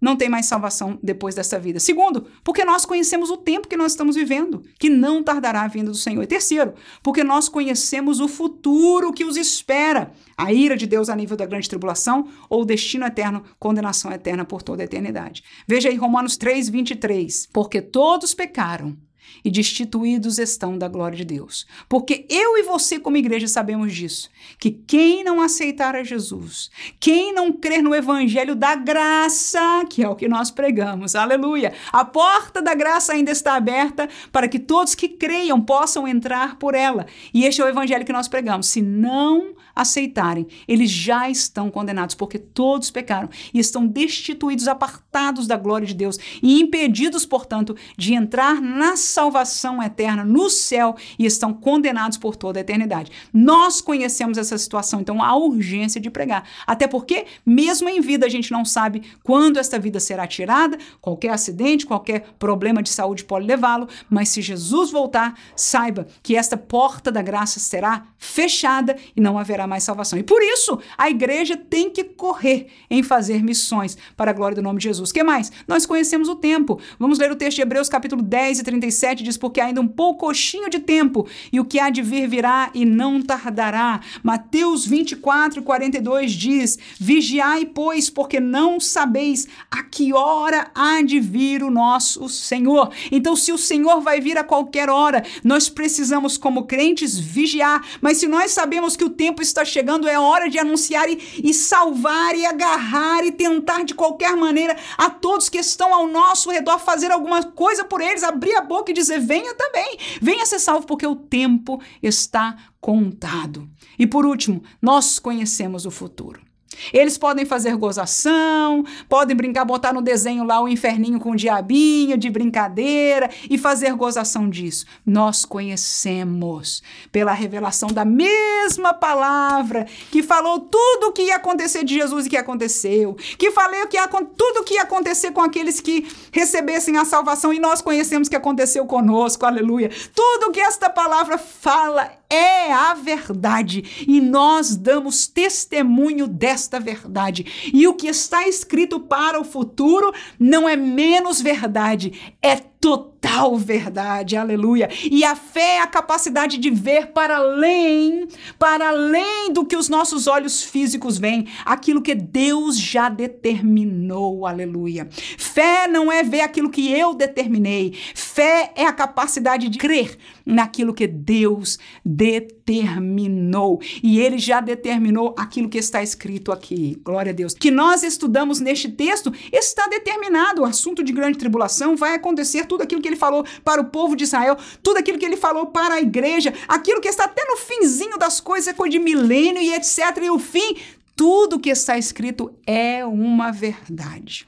não tem mais salvação depois dessa vida. Segundo, porque nós conhecemos o tempo que nós estamos vivendo, que não tardará a vinda do Senhor. E terceiro, porque nós conhecemos o futuro que os espera, a ira de Deus a nível da grande tribulação ou o destino eterno, condenação eterna por toda a eternidade. Veja aí Romanos 3, 23. Porque todos pecaram e destituídos estão da glória de Deus. Porque eu e você, como igreja, sabemos disso: que quem não aceitar a Jesus, quem não crer no evangelho da graça, que é o que nós pregamos, aleluia, a porta da graça ainda está aberta para que todos que creiam possam entrar por ela. E este é o evangelho que nós pregamos. Se não aceitarem, eles já estão condenados, porque todos pecaram e estão destituídos, apartados da glória de Deus e impedidos, portanto, de entrar na salvação eterna no céu e estão condenados por toda a eternidade. Nós conhecemos essa situação, então há urgência de pregar. Até porque, mesmo em vida, a gente não sabe quando esta vida será tirada, qualquer acidente, qualquer problema de saúde pode levá-lo, mas se Jesus voltar, saiba que esta porta da graça será fechada e não haverá mais salvação. E por isso, a igreja tem que correr em fazer missões para a glória do nome de Jesus. que mais? Nós conhecemos o tempo. Vamos ler o texto de Hebreus capítulo 10 e 37, diz, porque ainda um poucochinho de tempo, e o que há de vir virá e não tardará. Mateus 24 e 42 diz, vigiai, pois, porque não sabeis a que hora há de vir o nosso Senhor. Então, se o Senhor vai vir a qualquer hora, nós precisamos, como crentes, vigiar. Mas se nós sabemos que o tempo está está chegando, é hora de anunciar e, e salvar e agarrar e tentar de qualquer maneira a todos que estão ao nosso redor fazer alguma coisa por eles, abrir a boca e dizer: venha também, venha ser salvo, porque o tempo está contado. E por último, nós conhecemos o futuro. Eles podem fazer gozação, podem brincar, botar no desenho lá o inferninho com o diabinho de brincadeira e fazer gozação disso. Nós conhecemos pela revelação da mesma palavra que falou tudo o que ia acontecer de Jesus e que aconteceu, que falou que ia, tudo o que ia acontecer com aqueles que recebessem a salvação e nós conhecemos que aconteceu conosco, aleluia. Tudo que esta palavra fala é a verdade e nós damos testemunho desta verdade. E o que está escrito para o futuro não é menos verdade, é total verdade, aleluia. E a fé é a capacidade de ver para além, para além do que os nossos olhos físicos veem, aquilo que Deus já determinou, aleluia. Fé não é ver aquilo que eu determinei, fé é a capacidade de crer naquilo que Deus determinou. E ele já determinou aquilo que está escrito aqui. Glória a Deus. Que nós estudamos neste texto está determinado. O assunto de grande tribulação vai acontecer tudo aquilo que ele falou para o povo de Israel, tudo aquilo que ele falou para a igreja, aquilo que está até no finzinho das coisas, é coisa de milênio e etc. E o fim, tudo que está escrito é uma verdade.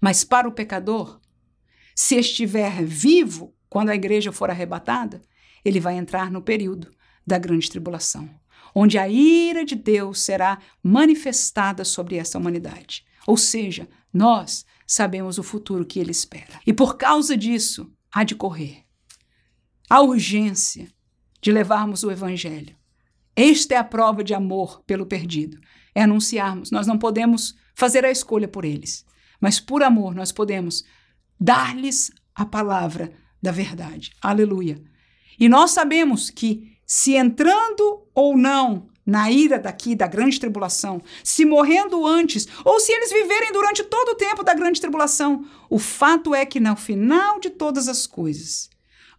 Mas para o pecador, se estiver vivo quando a igreja for arrebatada, ele vai entrar no período da grande tribulação, onde a ira de Deus será manifestada sobre essa humanidade. Ou seja, nós sabemos o futuro que ele espera. E por causa disso, há de correr. A urgência de levarmos o evangelho. Esta é a prova de amor pelo perdido. É anunciarmos. Nós não podemos fazer a escolha por eles, mas por amor nós podemos dar-lhes a palavra da verdade. Aleluia. E nós sabemos que se entrando ou não na ira daqui da grande tribulação, se morrendo antes, ou se eles viverem durante todo o tempo da grande tribulação, o fato é que no final de todas as coisas,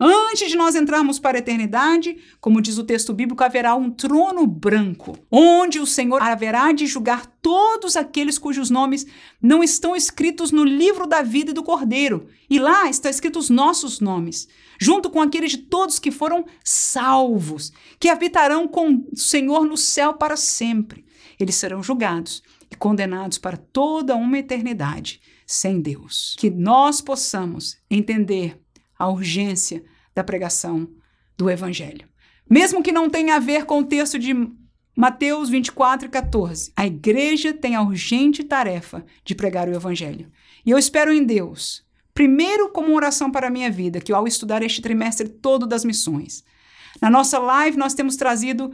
Antes de nós entrarmos para a eternidade, como diz o texto bíblico, haverá um trono branco, onde o Senhor haverá de julgar todos aqueles cujos nomes não estão escritos no livro da vida e do Cordeiro. E lá estão escritos os nossos nomes, junto com aqueles de todos que foram salvos, que habitarão com o Senhor no céu para sempre. Eles serão julgados e condenados para toda uma eternidade sem Deus. Que nós possamos entender a urgência da pregação do Evangelho. Mesmo que não tenha a ver com o texto de Mateus 24 e 14, a igreja tem a urgente tarefa de pregar o Evangelho. E eu espero em Deus, primeiro como oração para a minha vida, que ao estudar este trimestre todo das missões, na nossa live nós temos trazido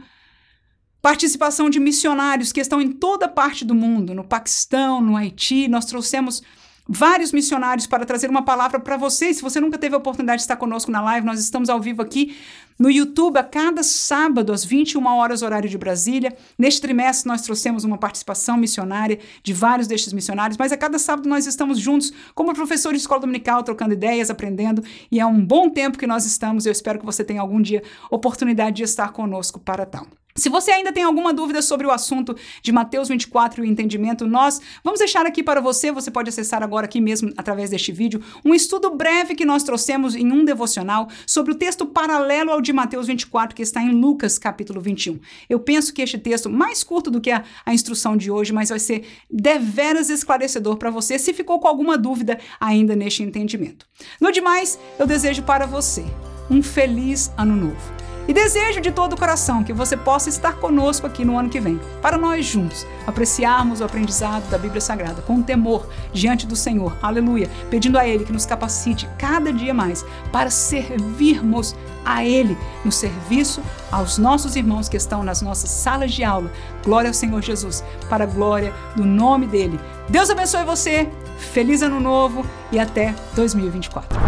participação de missionários que estão em toda parte do mundo, no Paquistão, no Haiti, nós trouxemos vários missionários para trazer uma palavra para você. Se você nunca teve a oportunidade de estar conosco na live, nós estamos ao vivo aqui no YouTube a cada sábado às 21 horas horário de Brasília. Neste trimestre nós trouxemos uma participação missionária de vários destes missionários, mas a cada sábado nós estamos juntos como professores de escola dominical, trocando ideias, aprendendo, e é um bom tempo que nós estamos. Eu espero que você tenha algum dia oportunidade de estar conosco para tal. Se você ainda tem alguma dúvida sobre o assunto de Mateus 24 e o entendimento, nós vamos deixar aqui para você, você pode acessar agora aqui mesmo através deste vídeo, um estudo breve que nós trouxemos em um devocional sobre o texto paralelo ao de Mateus 24, que está em Lucas capítulo 21. Eu penso que este texto, mais curto do que a, a instrução de hoje, mas vai ser deveras esclarecedor para você, se ficou com alguma dúvida ainda neste entendimento. No demais, eu desejo para você um feliz ano novo. E desejo de todo o coração que você possa estar conosco aqui no ano que vem, para nós juntos apreciarmos o aprendizado da Bíblia Sagrada com temor diante do Senhor, aleluia, pedindo a Ele que nos capacite cada dia mais para servirmos a Ele no serviço aos nossos irmãos que estão nas nossas salas de aula. Glória ao Senhor Jesus, para a glória do nome dele. Deus abençoe você, feliz ano novo e até 2024.